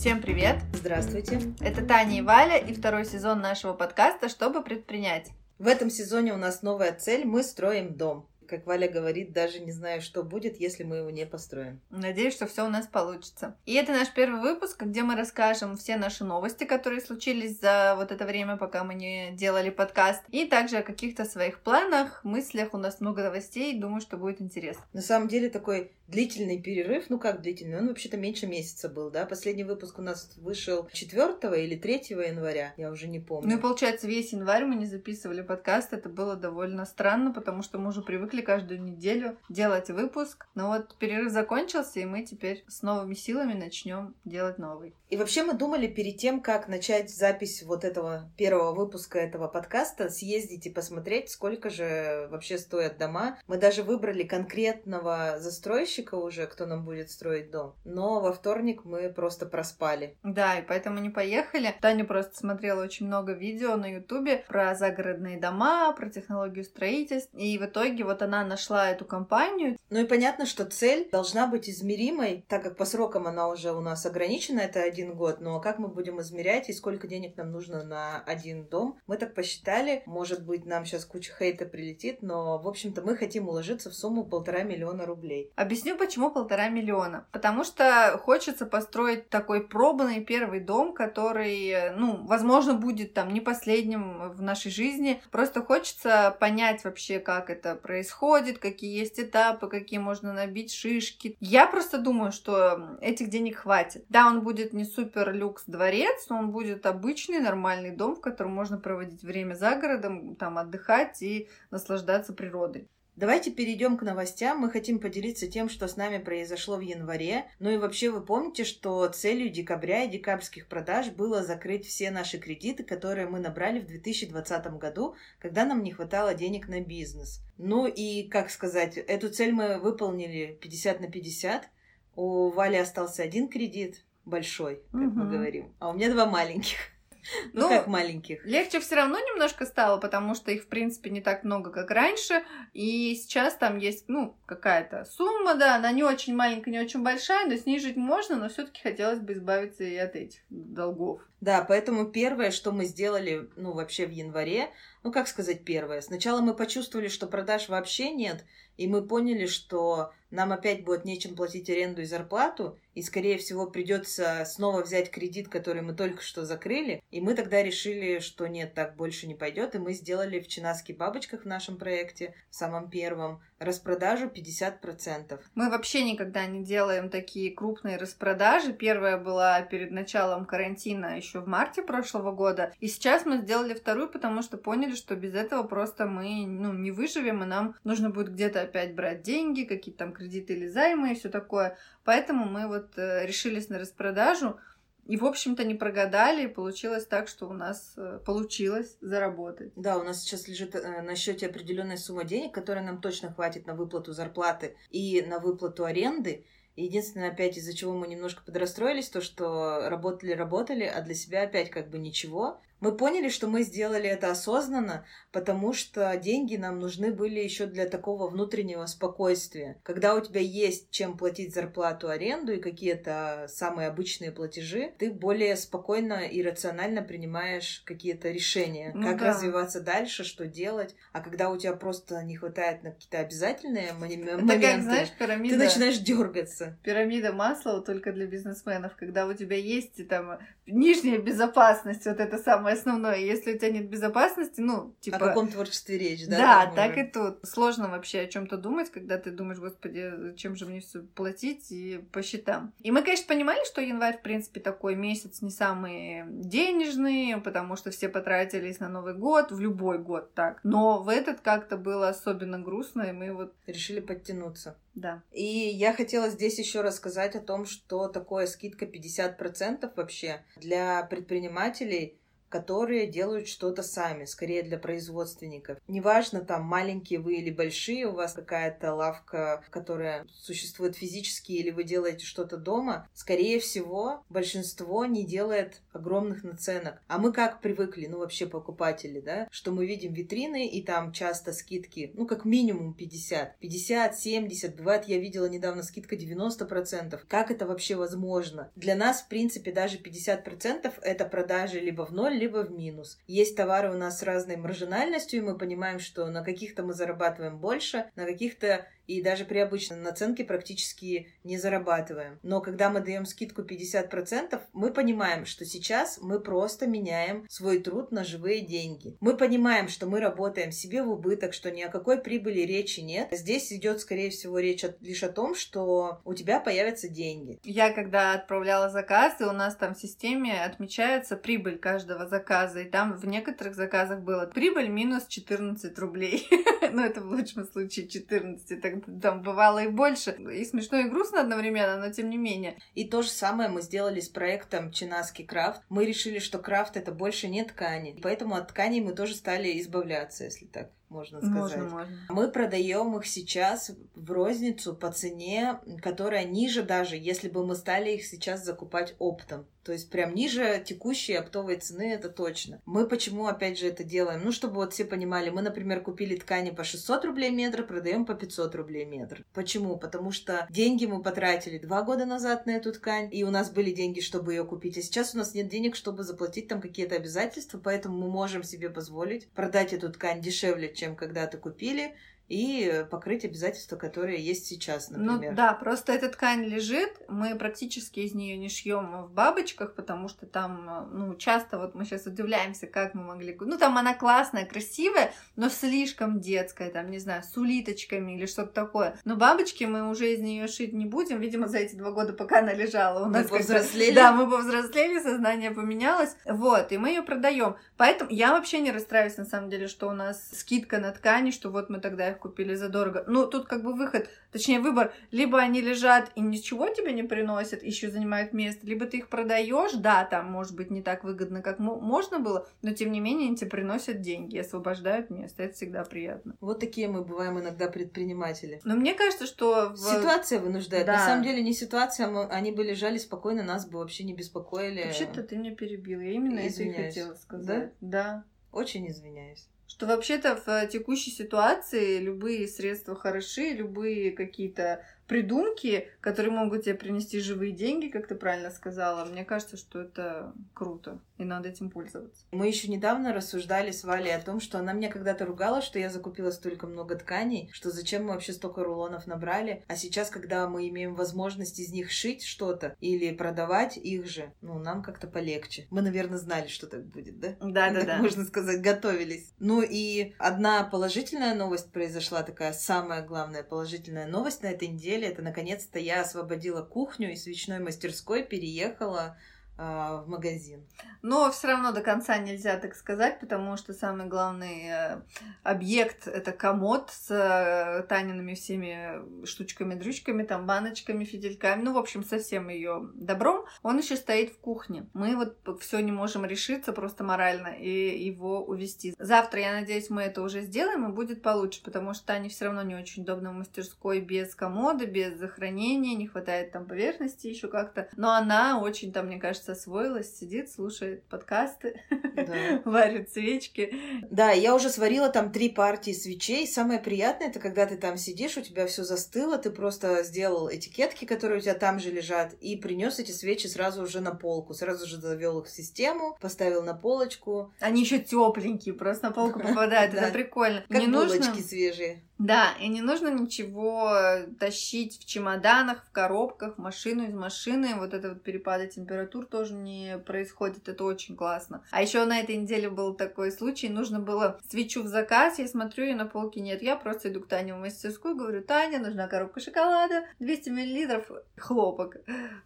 Всем привет! Здравствуйте! Это Таня и Валя и второй сезон нашего подкаста «Чтобы предпринять». В этом сезоне у нас новая цель – мы строим дом как Валя говорит, даже не знаю, что будет, если мы его не построим. Надеюсь, что все у нас получится. И это наш первый выпуск, где мы расскажем все наши новости, которые случились за вот это время, пока мы не делали подкаст, и также о каких-то своих планах, мыслях. У нас много новостей, думаю, что будет интересно. На самом деле такой длительный перерыв, ну как длительный, он вообще-то меньше месяца был, да? Последний выпуск у нас вышел 4 или 3 января, я уже не помню. Ну и получается, весь январь мы не записывали подкаст, это было довольно странно, потому что мы уже привыкли каждую неделю делать выпуск. Но вот перерыв закончился, и мы теперь с новыми силами начнем делать новый. И вообще мы думали перед тем, как начать запись вот этого первого выпуска этого подкаста, съездить и посмотреть, сколько же вообще стоят дома. Мы даже выбрали конкретного застройщика уже, кто нам будет строить дом. Но во вторник мы просто проспали. Да, и поэтому не поехали. Таня просто смотрела очень много видео на ютубе про загородные дома, про технологию строительства. И в итоге вот она нашла эту компанию. Ну и понятно, что цель должна быть измеримой, так как по срокам она уже у нас ограничена, это один год, но как мы будем измерять и сколько денег нам нужно на один дом? Мы так посчитали, может быть, нам сейчас куча хейта прилетит, но, в общем-то, мы хотим уложиться в сумму полтора миллиона рублей. Объясню, почему полтора миллиона. Потому что хочется построить такой пробный первый дом, который, ну, возможно, будет там не последним в нашей жизни. Просто хочется понять вообще, как это происходит, какие есть этапы, какие можно набить шишки. Я просто думаю, что этих денег хватит. Да, он будет не супер люкс дворец, но он будет обычный, нормальный дом, в котором можно проводить время за городом, там отдыхать и наслаждаться природой. Давайте перейдем к новостям. Мы хотим поделиться тем, что с нами произошло в январе. Ну и вообще вы помните, что целью декабря и декабрьских продаж было закрыть все наши кредиты, которые мы набрали в 2020 году, когда нам не хватало денег на бизнес. Ну и, как сказать, эту цель мы выполнили 50 на 50. У Вали остался один кредит, большой, как угу. мы говорим. А у меня два маленьких. Ну, ну, как маленьких. Легче все равно немножко стало, потому что их, в принципе, не так много, как раньше. И сейчас там есть, ну, какая-то сумма, да, она не очень маленькая, не очень большая, но снижить можно, но все-таки хотелось бы избавиться и от этих долгов. Да, поэтому первое, что мы сделали, ну, вообще в январе, ну, как сказать первое, сначала мы почувствовали, что продаж вообще нет, и мы поняли, что нам опять будет нечем платить аренду и зарплату, и, скорее всего, придется снова взять кредит, который мы только что закрыли. И мы тогда решили, что нет, так больше не пойдет, и мы сделали в Чинаски бабочках в нашем проекте, в самом первом, распродажу 50%. Мы вообще никогда не делаем такие крупные распродажи. Первая была перед началом карантина еще в марте прошлого года, и сейчас мы сделали вторую, потому что поняли, что без этого просто мы ну, не выживем, и нам нужно будет где-то опять брать деньги, какие-то там кредиты или займы и все такое. Поэтому мы вот э, решились на распродажу. И, в общем-то, не прогадали, и получилось так, что у нас э, получилось заработать. Да, у нас сейчас лежит э, на счете определенная сумма денег, которая нам точно хватит на выплату зарплаты и на выплату аренды. Единственное, опять из-за чего мы немножко подрастроились, то, что работали-работали, а для себя опять как бы ничего. Мы поняли, что мы сделали это осознанно, потому что деньги нам нужны были еще для такого внутреннего спокойствия. Когда у тебя есть чем платить зарплату, аренду и какие-то самые обычные платежи, ты более спокойно и рационально принимаешь какие-то решения, ну, как да. развиваться дальше, что делать. А когда у тебя просто не хватает на какие-то обязательные моменты, это как, знаешь, пирамида, ты начинаешь дергаться. Пирамида масла только для бизнесменов, когда у тебя есть там нижняя безопасность, вот это самое самое основное. Если у тебя нет безопасности, ну, типа... О каком творчестве речь, да? Да, так и тут. Сложно вообще о чем то думать, когда ты думаешь, господи, чем же мне все платить и по счетам. И мы, конечно, понимали, что январь, в принципе, такой месяц не самый денежный, потому что все потратились на Новый год, в любой год так. Но в этот как-то было особенно грустно, и мы вот... Решили подтянуться. Да. И я хотела здесь еще рассказать о том, что такое скидка 50% вообще для предпринимателей которые делают что-то сами, скорее для производственников. Неважно, там маленькие вы или большие, у вас какая-то лавка, которая существует физически, или вы делаете что-то дома, скорее всего, большинство не делает огромных наценок. А мы как привыкли, ну вообще покупатели, да, что мы видим витрины, и там часто скидки, ну как минимум 50, 50, 70, бывает, я видела недавно скидка 90%. Как это вообще возможно? Для нас, в принципе, даже 50% это продажи либо в ноль, либо в минус. Есть товары у нас с разной маржинальностью, и мы понимаем, что на каких-то мы зарабатываем больше, на каких-то и даже при обычной наценке практически не зарабатываем. Но когда мы даем скидку 50%, мы понимаем, что сейчас мы просто меняем свой труд на живые деньги. Мы понимаем, что мы работаем себе в убыток, что ни о какой прибыли речи нет. Здесь идет, скорее всего, речь лишь о том, что у тебя появятся деньги. Я когда отправляла заказы, у нас там в системе отмечается прибыль каждого заказа, и там в некоторых заказах было прибыль минус 14 рублей. Ну, это в лучшем случае 14, так там бывало и больше. И смешно, и грустно одновременно, но тем не менее. И то же самое мы сделали с проектом Чинаски Крафт. Мы решили, что крафт это больше не ткани. Поэтому от тканей мы тоже стали избавляться, если так можно сказать. Можно, можно. Мы продаем их сейчас в розницу по цене, которая ниже даже, если бы мы стали их сейчас закупать оптом. То есть прям ниже текущей оптовой цены, это точно. Мы почему, опять же, это делаем? Ну, чтобы вот все понимали, мы, например, купили ткани по 600 рублей метр, продаем по 500 рублей метр. Почему? Потому что деньги мы потратили два года назад на эту ткань, и у нас были деньги, чтобы ее купить, а сейчас у нас нет денег, чтобы заплатить там какие-то обязательства, поэтому мы можем себе позволить продать эту ткань дешевле, чем когда-то купили, и покрыть обязательства, которые есть сейчас, ну например. Ну да, просто эта ткань лежит, мы практически из нее не шьем в бабочках, потому что там, ну, часто вот мы сейчас удивляемся, как мы могли... Ну, там она классная, красивая, но слишком детская, там, не знаю, с улиточками или что-то такое. Но бабочки мы уже из нее шить не будем, видимо, за эти два года, пока она лежала. У мы нас повзрослели. Да, мы повзрослели, сознание поменялось. Вот, и мы ее продаем. Поэтому я вообще не расстраиваюсь, на самом деле, что у нас скидка на ткани, что вот мы тогда их купили задорого. Ну, тут как бы выход, точнее выбор, либо они лежат и ничего тебе не приносят, еще занимают место, либо ты их продаешь, да, там может быть не так выгодно, как можно было, но тем не менее они тебе приносят деньги, освобождают место, это всегда приятно. Вот такие мы бываем иногда предприниматели. Но мне кажется, что... В... Ситуация вынуждает. Да. На самом деле не ситуация, мы... они бы лежали спокойно, нас бы вообще не беспокоили. Вообще-то ты меня перебил, я именно Извиняюсь. это и хотела сказать. Да? Да. Очень извиняюсь что вообще-то в текущей ситуации любые средства хороши, любые какие-то придумки, которые могут тебе принести живые деньги, как ты правильно сказала. Мне кажется, что это круто, и надо этим пользоваться. Мы еще недавно рассуждали с Валей о том, что она мне когда-то ругала, что я закупила столько много тканей, что зачем мы вообще столько рулонов набрали. А сейчас, когда мы имеем возможность из них шить что-то или продавать их же, ну, нам как-то полегче. Мы, наверное, знали, что так будет, да? Да, да, да. Можно сказать, готовились. Ну и одна положительная новость произошла, такая самая главная положительная новость на этой неделе неделе это наконец-то я освободила кухню и свечной мастерской переехала в магазин. Но все равно до конца нельзя так сказать, потому что самый главный э, объект это комод с э, Таниными всеми штучками, дрючками, там баночками, фидельками, ну, в общем, со всем ее добром. Он еще стоит в кухне. Мы вот все не можем решиться просто морально и его увести. Завтра, я надеюсь, мы это уже сделаем и будет получше, потому что Тане все равно не очень удобно в мастерской без комода, без захоронения, не хватает там поверхности еще как-то. Но она очень там, мне кажется, освоилась, сидит, слушает подкасты, да. варит свечки. Да, я уже сварила там три партии свечей. Самое приятное это когда ты там сидишь, у тебя все застыло, ты просто сделал этикетки, которые у тебя там же лежат, и принес эти свечи сразу уже на полку, сразу же завел их в систему, поставил на полочку. Они еще тепленькие, просто на полку попадают, это прикольно. Как булочки свежие. Да, и не нужно ничего тащить в чемоданах, в коробках, в машину из машины. Вот это вот перепады температур тоже не происходит, это очень классно. А еще на этой неделе был такой случай, нужно было свечу в заказ, я смотрю, и на полке нет. Я просто иду к Тане в мастерскую, говорю, Таня, нужна коробка шоколада, 200 миллилитров хлопок.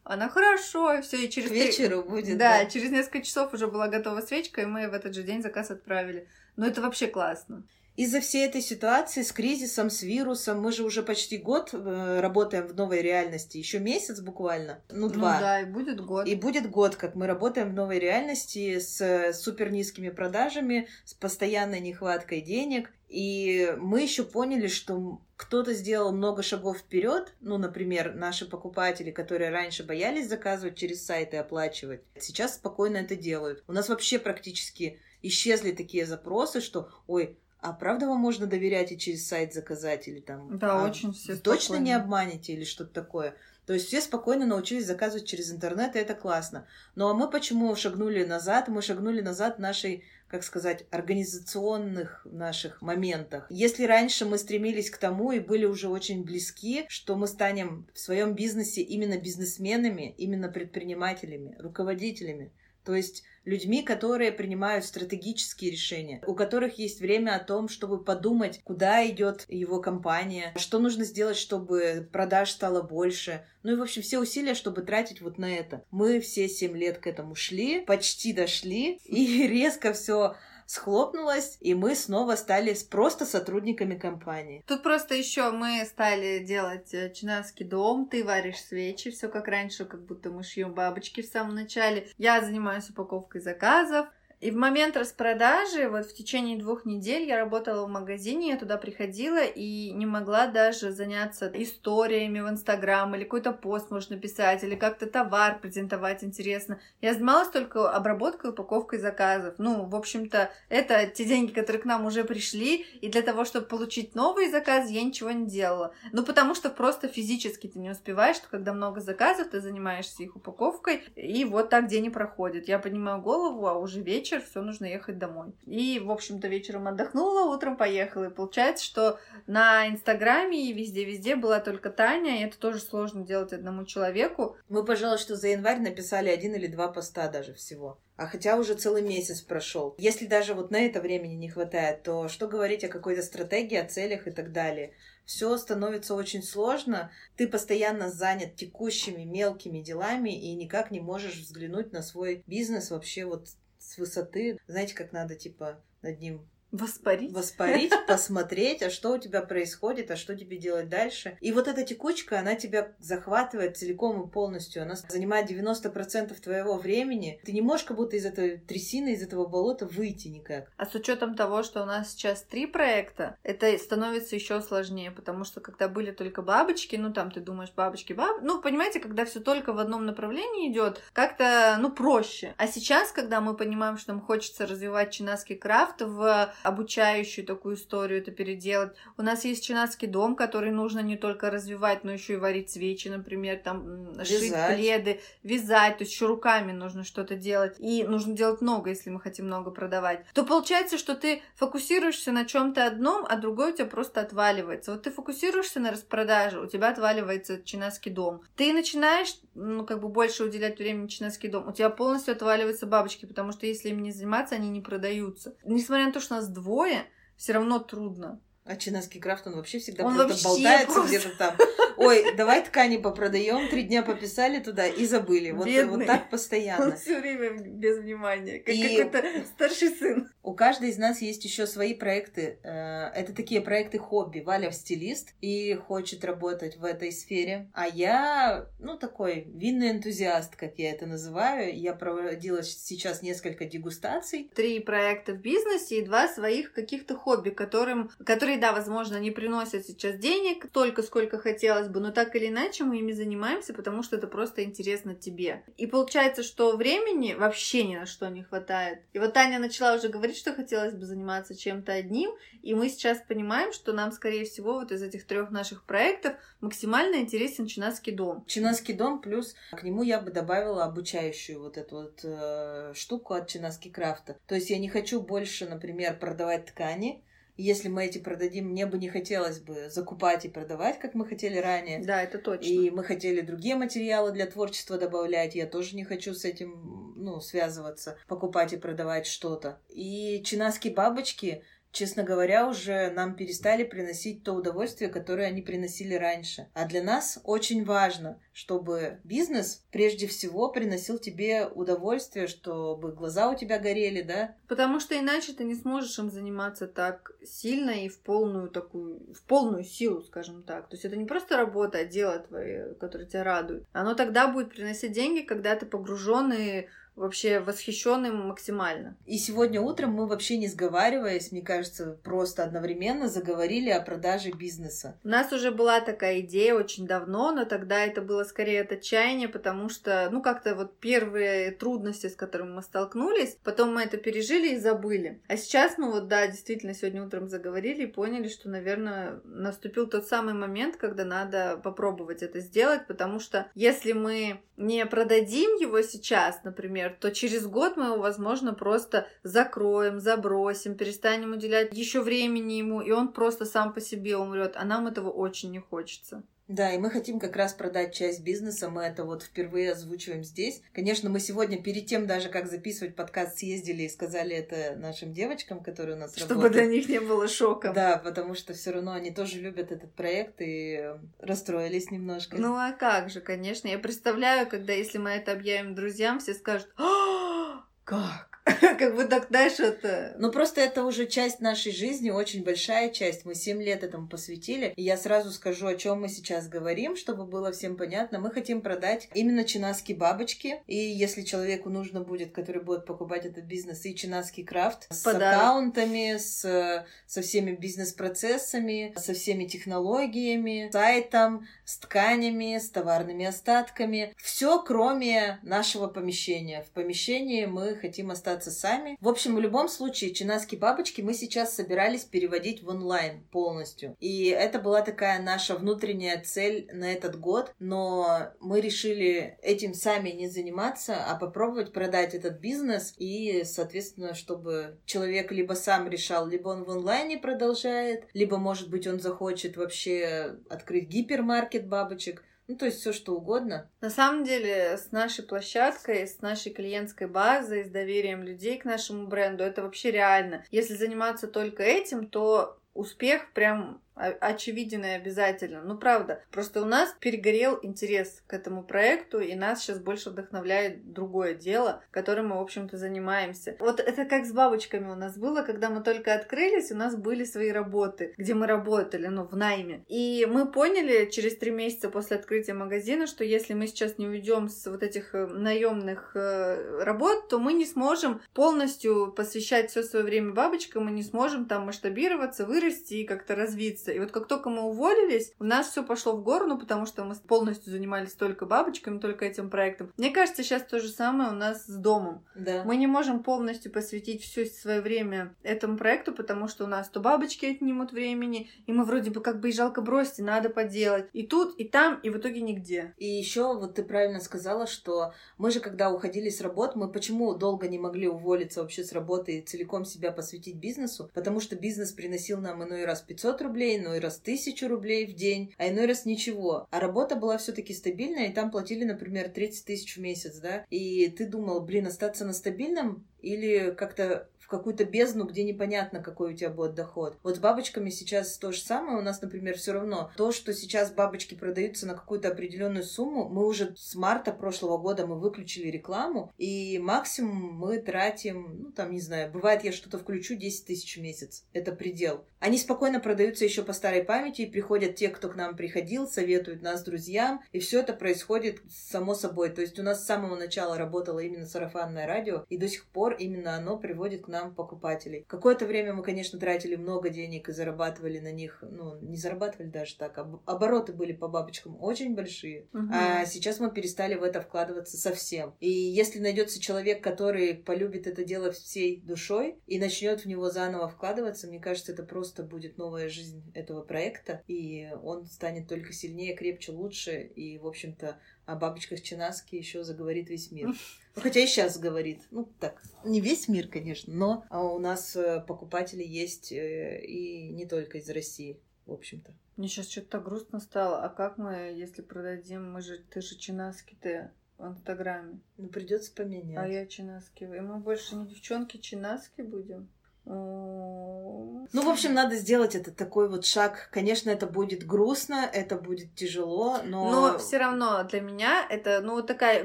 Она хорошо, и все, и через... К вечеру будет, да, да, через несколько часов уже была готова свечка, и мы в этот же день заказ отправили. Но это вообще классно. Из-за всей этой ситуации с кризисом, с вирусом, мы же уже почти год э, работаем в новой реальности, еще месяц буквально, ну два. Ну да, и будет год. И будет год, как мы работаем в новой реальности с супер низкими продажами, с постоянной нехваткой денег. И мы еще поняли, что кто-то сделал много шагов вперед. Ну, например, наши покупатели, которые раньше боялись заказывать через сайт и оплачивать, сейчас спокойно это делают. У нас вообще практически исчезли такие запросы, что, ой, а правда вам можно доверять и через сайт заказать или там... Да, а очень все Точно не обманете или что-то такое? То есть все спокойно научились заказывать через интернет, и это классно. Ну а мы почему шагнули назад? Мы шагнули назад нашей, как сказать, организационных наших моментах. Если раньше мы стремились к тому и были уже очень близки, что мы станем в своем бизнесе именно бизнесменами, именно предпринимателями, руководителями, то есть людьми, которые принимают стратегические решения, у которых есть время о том, чтобы подумать, куда идет его компания, что нужно сделать, чтобы продаж стало больше. Ну и, в общем, все усилия, чтобы тратить вот на это. Мы все семь лет к этому шли, почти дошли, и резко все схлопнулась, и мы снова стали просто сотрудниками компании. Тут просто еще мы стали делать э, чинаский дом, ты варишь свечи, все как раньше, как будто мы шьем бабочки в самом начале. Я занимаюсь упаковкой заказов, и в момент распродажи, вот в течение двух недель я работала в магазине, я туда приходила и не могла даже заняться историями в Инстаграм или какой-то пост можно писать, или как-то товар презентовать интересно. Я занималась только обработкой, упаковкой заказов. Ну, в общем-то, это те деньги, которые к нам уже пришли, и для того, чтобы получить новые заказы, я ничего не делала. Ну, потому что просто физически ты не успеваешь, что когда много заказов, ты занимаешься их упаковкой, и вот так день и проходит. Я поднимаю голову, а уже вечер, вечер, все, нужно ехать домой. И, в общем-то, вечером отдохнула, утром поехала. И получается, что на Инстаграме и везде-везде была только Таня, и это тоже сложно делать одному человеку. Мы, пожалуй, что за январь написали один или два поста даже всего. А хотя уже целый месяц прошел. Если даже вот на это времени не хватает, то что говорить о какой-то стратегии, о целях и так далее? Все становится очень сложно. Ты постоянно занят текущими мелкими делами и никак не можешь взглянуть на свой бизнес вообще вот с высоты, знаете, как надо, типа, над ним Воспарить? Воспарить, посмотреть, а что у тебя происходит, а что тебе делать дальше. И вот эта текучка, она тебя захватывает целиком и полностью. Она занимает 90% твоего времени. Ты не можешь как будто из этой трясины, из этого болота выйти никак. А с учетом того, что у нас сейчас три проекта, это становится еще сложнее, потому что когда были только бабочки, ну там ты думаешь бабочки, баб... Ну, понимаете, когда все только в одном направлении идет, как-то, ну, проще. А сейчас, когда мы понимаем, что нам хочется развивать чинаский крафт в обучающую такую историю это переделать. У нас есть чинацкий дом, который нужно не только развивать, но еще и варить свечи, например, там вязать. шить пледы, вязать, то есть еще руками нужно что-то делать. И нужно делать много, если мы хотим много продавать. То получается, что ты фокусируешься на чем-то одном, а другой у тебя просто отваливается. Вот ты фокусируешься на распродаже, у тебя отваливается чинацкий дом. Ты начинаешь, ну, как бы больше уделять времени чинацкий дом, у тебя полностью отваливаются бабочки, потому что если им не заниматься, они не продаются. Несмотря на то, что нас двое, все равно трудно. А чинаский крафт, он вообще всегда он просто болтается просто... где-то там. Ой, давай ткани попродаем, три дня пописали туда и забыли. Вот, вот так постоянно. Он все время без внимания, как и... какой-то старший сын. У каждой из нас есть еще свои проекты. Э, это такие проекты хобби. Валя стилист и хочет работать в этой сфере. А я, ну, такой винный энтузиаст, как я это называю. Я проводила сейчас несколько дегустаций. Три проекта в бизнесе и два своих каких-то хобби, которым, которые, да, возможно, не приносят сейчас денег столько, сколько хотелось бы, но так или иначе мы ими занимаемся, потому что это просто интересно тебе. И получается, что времени вообще ни на что не хватает. И вот Таня начала уже говорить, что хотелось бы заниматься чем-то одним, и мы сейчас понимаем, что нам, скорее всего, вот из этих трех наших проектов максимально интересен Чинаский дом. Чинаский дом плюс к нему я бы добавила обучающую вот эту вот э, штуку от Чинаски Крафта. То есть я не хочу больше, например, продавать ткани, если мы эти продадим, мне бы не хотелось бы закупать и продавать, как мы хотели ранее. Да, это точно. И мы хотели другие материалы для творчества добавлять. Я тоже не хочу с этим, ну, связываться, покупать и продавать что-то. И чинаски бабочки честно говоря, уже нам перестали приносить то удовольствие, которое они приносили раньше. А для нас очень важно, чтобы бизнес прежде всего приносил тебе удовольствие, чтобы глаза у тебя горели, да? Потому что иначе ты не сможешь им заниматься так сильно и в полную такую, в полную силу, скажем так. То есть это не просто работа, а дело твое, которое тебя радует. Оно тогда будет приносить деньги, когда ты погруженный вообще восхищенным максимально. И сегодня утром мы вообще не сговариваясь, мне кажется, просто одновременно заговорили о продаже бизнеса. У нас уже была такая идея очень давно, но тогда это было скорее от отчаяния, потому что, ну, как-то вот первые трудности, с которыми мы столкнулись, потом мы это пережили и забыли. А сейчас мы вот, да, действительно, сегодня утром заговорили и поняли, что, наверное, наступил тот самый момент, когда надо попробовать это сделать, потому что если мы не продадим его сейчас, например, то через год мы его, возможно, просто закроем, забросим, перестанем уделять еще времени ему, и он просто сам по себе умрет, а нам этого очень не хочется. Да, и мы хотим как раз продать часть бизнеса, мы это вот впервые озвучиваем здесь. Конечно, мы сегодня перед тем даже, как записывать подкаст, съездили и сказали это нашим девочкам, которые у нас Чтобы работают. для них не было шока. Да, потому что все равно они тоже любят этот проект и расстроились немножко. Ну а как же, конечно. Я представляю, когда если мы это объявим друзьям, все скажут, «А, как? Как бы так, это... Ну, просто это уже часть нашей жизни, очень большая часть. Мы семь лет этому посвятили. И я сразу скажу, о чем мы сейчас говорим, чтобы было всем понятно. Мы хотим продать именно чинаски бабочки. И если человеку нужно будет, который будет покупать этот бизнес, и чинаский крафт с Подарок. аккаунтами, с, со всеми бизнес-процессами, со всеми технологиями, сайтом, с тканями, с товарными остатками. Все, кроме нашего помещения. В помещении мы хотим остаться сами. В общем, в любом случае, чинаски бабочки мы сейчас собирались переводить в онлайн полностью. И это была такая наша внутренняя цель на этот год, но мы решили этим сами не заниматься, а попробовать продать этот бизнес и, соответственно, чтобы человек либо сам решал, либо он в онлайне продолжает, либо, может быть, он захочет вообще открыть гипермаркет бабочек. Ну, то есть все что угодно. На самом деле, с нашей площадкой, с нашей клиентской базой, с доверием людей к нашему бренду, это вообще реально. Если заниматься только этим, то успех прям очевиден и обязательно. Ну, правда. Просто у нас перегорел интерес к этому проекту, и нас сейчас больше вдохновляет другое дело, которым мы, в общем-то, занимаемся. Вот это как с бабочками у нас было, когда мы только открылись, у нас были свои работы, где мы работали, ну, в найме. И мы поняли через три месяца после открытия магазина, что если мы сейчас не уйдем с вот этих э, наемных э, работ, то мы не сможем полностью посвящать все свое время бабочкам, мы не сможем там масштабироваться, вырасти и как-то развиться месяца. И вот как только мы уволились, у нас все пошло в гору, ну, потому что мы полностью занимались только бабочками, только этим проектом. Мне кажется, сейчас то же самое у нас с домом. Да. Мы не можем полностью посвятить все свое время этому проекту, потому что у нас то бабочки отнимут времени, и мы вроде бы как бы и жалко бросить, и надо поделать. И тут, и там, и в итоге нигде. И еще вот ты правильно сказала, что мы же, когда уходили с работы, мы почему долго не могли уволиться вообще с работы и целиком себя посвятить бизнесу? Потому что бизнес приносил нам иной раз 500 рублей, иной раз тысячу рублей в день, а иной раз ничего. А работа была все-таки стабильная, и там платили, например, 30 тысяч в месяц, да? И ты думал, блин, остаться на стабильном или как-то в какую-то бездну, где непонятно, какой у тебя будет доход. Вот с бабочками сейчас то же самое. У нас, например, все равно то, что сейчас бабочки продаются на какую-то определенную сумму, мы уже с марта прошлого года мы выключили рекламу, и максимум мы тратим, ну там, не знаю, бывает я что-то включу 10 тысяч в месяц. Это предел. Они спокойно продаются еще по старой памяти, и приходят те, кто к нам приходил, советуют нас друзьям, и все это происходит само собой. То есть у нас с самого начала работало именно сарафанное радио, и до сих пор именно оно приводит к нам покупателей. Какое-то время мы, конечно, тратили много денег и зарабатывали на них, ну, не зарабатывали даже так, об, обороты были по бабочкам очень большие, угу. а сейчас мы перестали в это вкладываться совсем. И если найдется человек, который полюбит это дело всей душой и начнет в него заново вкладываться, мне кажется, это просто будет новая жизнь этого проекта, и он станет только сильнее, крепче, лучше, и, в общем-то, о бабочках Чинаски еще заговорит весь мир. Хотя и сейчас говорит. Ну, так, не весь мир, конечно, но а у нас э, покупатели есть э, и не только из России, в общем-то. Мне сейчас что-то так грустно стало. А как мы, если продадим, мы же, ты же Чинаски-то в Инстаграме. Ну, придется поменять. А я Чинаски. И мы больше не девчонки Чинаски будем? Ну, в общем, надо сделать это такой вот шаг. Конечно, это будет грустно, это будет тяжело, но... Но все равно для меня это, ну, вот такая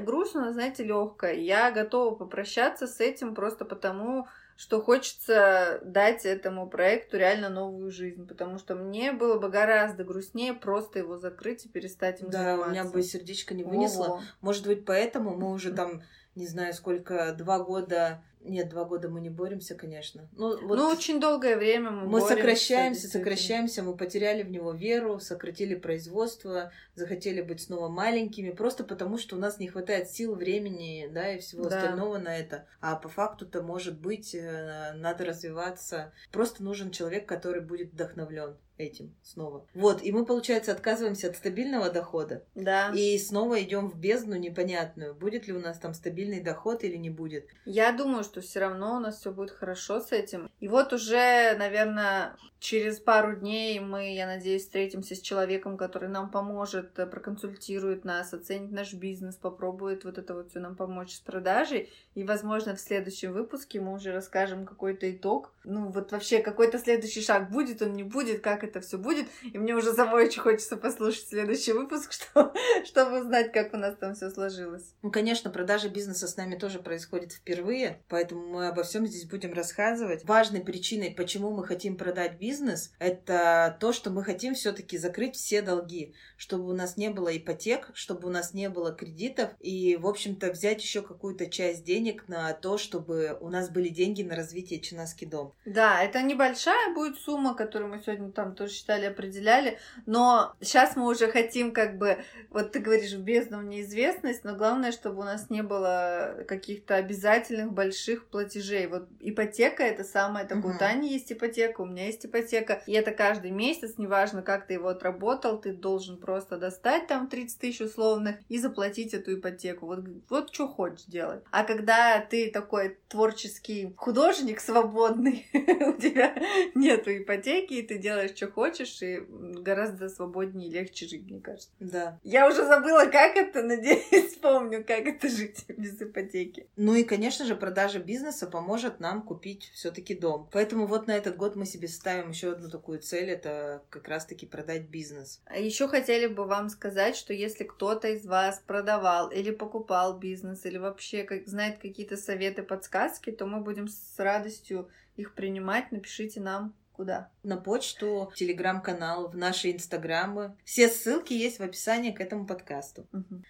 грустная, знаете, легкая. Я готова попрощаться с этим просто потому, что хочется дать этому проекту реально новую жизнь, потому что мне было бы гораздо грустнее просто его закрыть и перестать им да, заниматься. Да, у меня бы сердечко не вынесло. Ого. Может быть, поэтому мы уже там, не знаю, сколько, два года нет, два года мы не боремся, конечно. Ну, вот ну очень долгое время мы, мы сокращаемся, сокращаемся, мы потеряли в него веру, сократили производство, захотели быть снова маленькими, просто потому что у нас не хватает сил, времени, да, и всего да. остального на это. А по факту-то, может быть, э, надо развиваться. Просто нужен человек, который будет вдохновлен этим снова. Вот, и мы, получается, отказываемся от стабильного дохода. Да. И снова идем в бездну непонятную. Будет ли у нас там стабильный доход или не будет? Я думаю, что все равно у нас все будет хорошо с этим. И вот уже, наверное, через пару дней мы, я надеюсь, встретимся с человеком, который нам поможет, э, проконсультирует нас, оценит наш бизнес, попробует вот это вот все нам помочь с продажей. И, возможно, в следующем выпуске мы уже расскажем какой-то итог. Ну, вот вообще какой-то следующий шаг будет, он не будет, как это все будет. И мне уже самой очень хочется послушать следующий выпуск, что, чтобы узнать, как у нас там все сложилось. Ну, конечно, продажа бизнеса с нами тоже происходит впервые, поэтому мы обо всем здесь будем рассказывать. Важной причиной, почему мы хотим продать бизнес, это то, что мы хотим все-таки закрыть все долги, чтобы у нас не было ипотек, чтобы у нас не было кредитов и, в общем-то, взять еще какую-то часть денег на то, чтобы у нас были деньги на развитие Чинаски дом. Да, это небольшая будет сумма, которую мы сегодня там тоже считали, определяли, но сейчас мы уже хотим как бы, вот ты говоришь, в бездну неизвестность, но главное, чтобы у нас не было каких-то обязательных больших платежей. Вот ипотека это самое такое, угу. у Тани есть ипотека, у меня есть ипотека, и это каждый месяц, неважно, как ты его отработал, ты должен просто достать там 30 тысяч условных и заплатить эту ипотеку. Вот, вот что хочешь делать. А когда ты такой творческий художник свободный, у тебя нету ипотеки, и ты делаешь, что хочешь, и гораздо свободнее и легче жить, мне кажется. Да. Я уже забыла, как это, надеюсь, помню, как это жить без ипотеки. Ну и, конечно же, продажа бизнеса поможет нам купить все-таки дом. Поэтому вот на этот год мы себе ставим еще одну такую цель, это как раз-таки продать бизнес. А еще хотели бы вам сказать, что если кто-то из вас продавал или покупал бизнес, или вообще как, знает какие-то советы, подсказки, то мы будем с радостью их принимать. Напишите нам Куда? На почту, телеграм-канал, в наши инстаграмы. Все ссылки есть в описании к этому подкасту. Угу.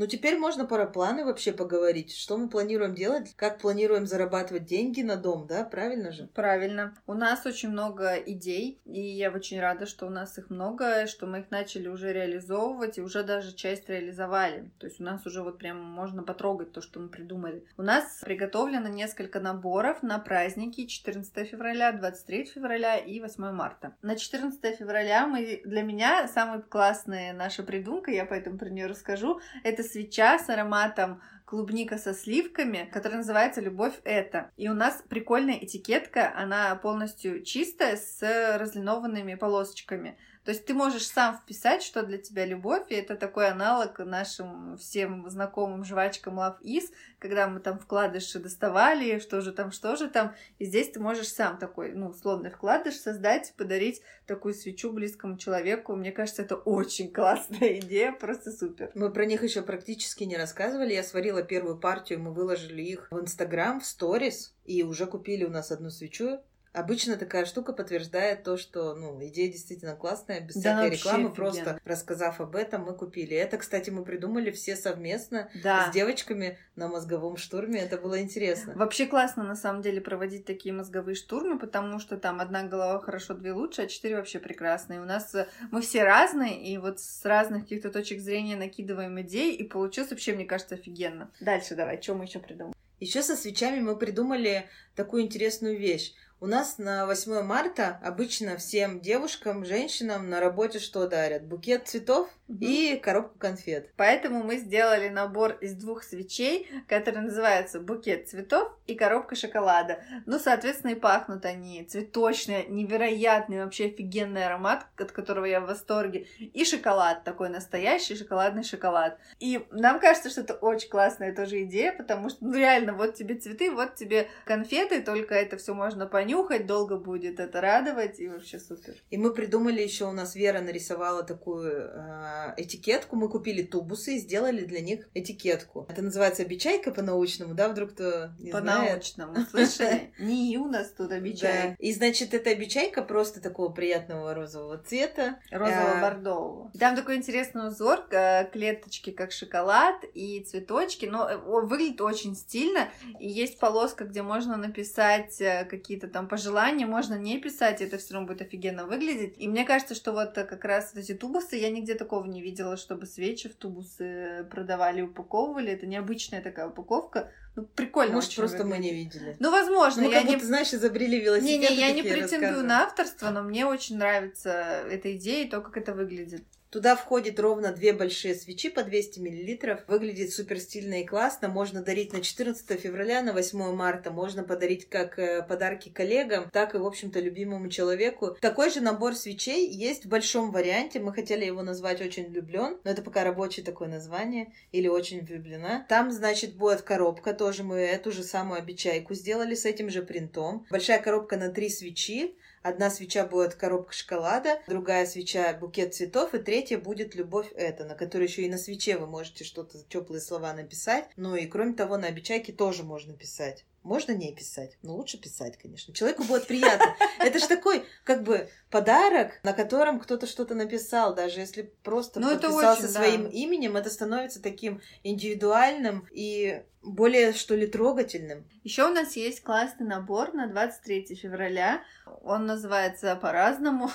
Ну, теперь можно про планы вообще поговорить. Что мы планируем делать? Как планируем зарабатывать деньги на дом, да? Правильно же? Правильно. У нас очень много идей, и я очень рада, что у нас их много, что мы их начали уже реализовывать, и уже даже часть реализовали. То есть у нас уже вот прям можно потрогать то, что мы придумали. У нас приготовлено несколько наборов на праздники 14 февраля, 23 февраля и 8 марта. На 14 февраля мы для меня самая классная наша придумка, я поэтому про нее расскажу, это свеча с ароматом клубника со сливками, которая называется «Любовь это». И у нас прикольная этикетка, она полностью чистая, с разлинованными полосочками. То есть ты можешь сам вписать, что для тебя любовь, и это такой аналог нашим всем знакомым жвачкам Love Is, когда мы там вкладыши доставали, что же там, что же там, и здесь ты можешь сам такой, ну, условный вкладыш создать, подарить такую свечу близкому человеку. Мне кажется, это очень классная идея, просто супер. Мы про них еще практически не рассказывали. Я сварила первую партию, мы выложили их в Инстаграм, в сторис, и уже купили у нас одну свечу. Обычно такая штука подтверждает то, что ну, идея действительно классная, без да, всякой рекламы, офигенно. просто рассказав об этом, мы купили. Это, кстати, мы придумали все совместно да. с девочками на мозговом штурме. Это было интересно. Вообще классно, на самом деле, проводить такие мозговые штурмы, потому что там одна голова хорошо, две лучше, а четыре вообще прекрасные. У нас э, мы все разные, и вот с разных каких-то точек зрения накидываем идей, и получилось вообще, мне кажется, офигенно. Дальше давай, что мы еще придумали? Еще со свечами мы придумали такую интересную вещь. У нас на 8 марта обычно всем девушкам, женщинам на работе что дарят? Букет цветов. И коробку конфет. Поэтому мы сделали набор из двух свечей, который называется букет цветов и коробка шоколада. Ну, соответственно, и пахнут они цветочные, невероятный, вообще офигенный аромат, от которого я в восторге. И шоколад, такой настоящий шоколадный шоколад. И нам кажется, что это очень классная тоже идея, потому что, ну, реально, вот тебе цветы, вот тебе конфеты, только это все можно понюхать, долго будет это радовать, и вообще супер. И мы придумали еще, у нас Вера нарисовала такую э, этикетку, мы купили тубусы и сделали для них этикетку. Это называется обечайка по-научному, да, вдруг кто не По-научному, слышали? Не у нас тут обечайка. И, значит, эта обечайка просто такого приятного розового цвета. Розово-бордового. Там такой интересный узор, э, клеточки как шоколад и цветочки, но э, выглядит очень стильно. И есть полоска, где можно написать э, какие-то там пожелания, можно не писать, это все равно будет офигенно выглядеть. И мне кажется, что вот как раз эти тубусы, я нигде такого не видела, чтобы свечи в тубусы продавали, упаковывали. Это необычная такая упаковка. Ну, прикольно. Может, просто выглядит. мы не видели. Ну, возможно. Ну, я как не... будто, знаешь, изобрели велосипед. Не-не, я не претендую на авторство, но мне очень нравится эта идея и то, как это выглядит. Туда входит ровно две большие свечи по 200 мл. Выглядит супер стильно и классно. Можно дарить на 14 февраля, на 8 марта. Можно подарить как э, подарки коллегам, так и, в общем-то, любимому человеку. Такой же набор свечей есть в большом варианте. Мы хотели его назвать «Очень влюблен», но это пока рабочее такое название. Или «Очень влюблена». Там, значит, будет коробка. Тоже мы эту же самую обечайку сделали с этим же принтом. Большая коробка на три свечи. Одна свеча будет коробка шоколада, другая свеча букет цветов, и третья будет любовь это, на которой еще и на свече вы можете что-то теплые слова написать. Ну и кроме того, на обечайке тоже можно писать. Можно не писать, но лучше писать, конечно. Человеку будет приятно. Это же такой, как бы, подарок, на котором кто-то что-то написал, даже если просто ну, подписался очень, своим да. именем, это становится таким индивидуальным и более, что ли, трогательным. Еще у нас есть классный набор на 23 февраля. Он называется по-разному.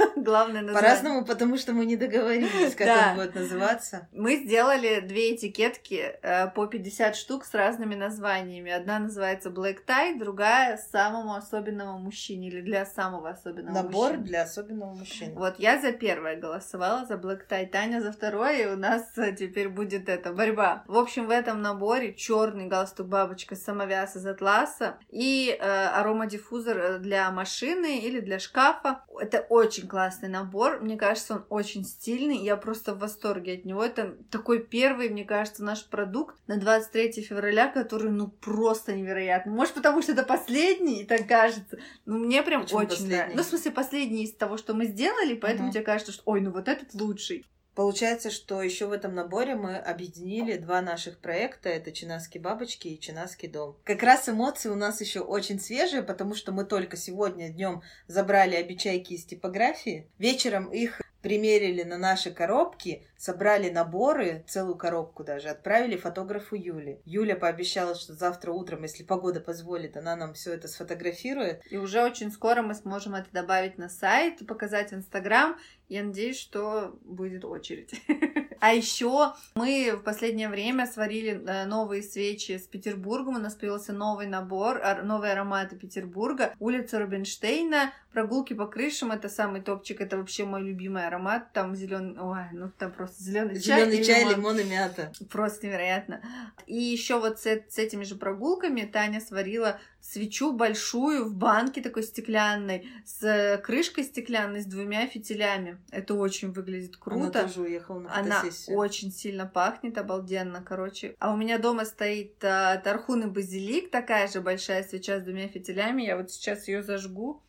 Главное название. По-разному, потому что мы не договорились, как да. он будет называться. Мы сделали две этикетки э, по 50 штук с разными названиями. Одна называется Black Tie, другая самому особенному мужчине или для самого особенного Набор мужчины. для особенного мужчины. Вот я за первое голосовала, за Black Tie, Таня за второе, и у нас э, теперь будет эта борьба. В общем, в этом наборе черный галстук бабочка самовяз из атласа и э, аромадиффузор э, для машины или для шкафа. Это очень классный набор. Мне кажется, он очень стильный. Я просто в восторге от него. Это такой первый, мне кажется, наш продукт на 23 февраля, который, ну, просто невероятный. Может, потому что это последний, и так кажется. Ну, мне прям Почему очень нравится. Ну, в смысле, последний из того, что мы сделали, поэтому угу. тебе кажется, что, ой, ну вот этот лучший. Получается, что еще в этом наборе мы объединили два наших проекта. Это Чинаски бабочки и Чинаский дом. Как раз эмоции у нас еще очень свежие, потому что мы только сегодня днем забрали обечайки из типографии. Вечером их примерили на наши коробки, собрали наборы, целую коробку даже, отправили фотографу Юле. Юля пообещала, что завтра утром, если погода позволит, она нам все это сфотографирует. И уже очень скоро мы сможем это добавить на сайт, показать в Инстаграм. Я надеюсь, что будет очередь. А еще мы в последнее время сварили э, новые свечи с Петербургом. У нас появился новый набор, новые ароматы Петербурга. Улица Рубинштейна, прогулки по крышам. Это самый топчик. Это вообще мой любимый аромат. Там зеленый, ой, ну там просто зеленый чай. Зеленый чай, лимон. лимон и мята. Просто невероятно. И еще вот с, с этими же прогулками Таня сварила свечу большую в банке такой стеклянной, с крышкой стеклянной, с двумя фитилями. Это очень выглядит круто. Она тоже уехала на Она очень сильно пахнет, обалденно, короче. А у меня дома стоит а, тархун и базилик, такая же большая свеча с двумя фитилями. Я вот сейчас ее зажгу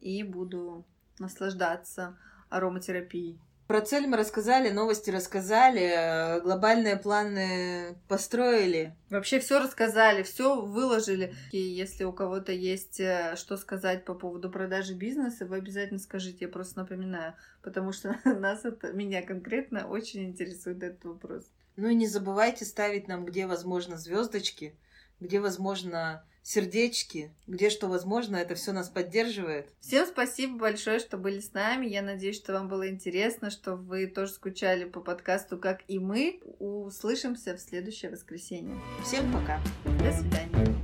и буду наслаждаться ароматерапией. Про цель мы рассказали, новости рассказали, э, глобальные планы построили. Вообще все рассказали, все выложили. И если у кого-то есть э, что сказать по поводу продажи бизнеса, вы обязательно скажите, я просто напоминаю, потому что нас это, меня конкретно очень интересует этот вопрос. Ну и не забывайте ставить нам, где возможно, звездочки, где возможно сердечки, где что возможно, это все нас поддерживает. Всем спасибо большое, что были с нами. Я надеюсь, что вам было интересно, что вы тоже скучали по подкасту, как и мы. Услышимся в следующее воскресенье. Всем пока. До свидания.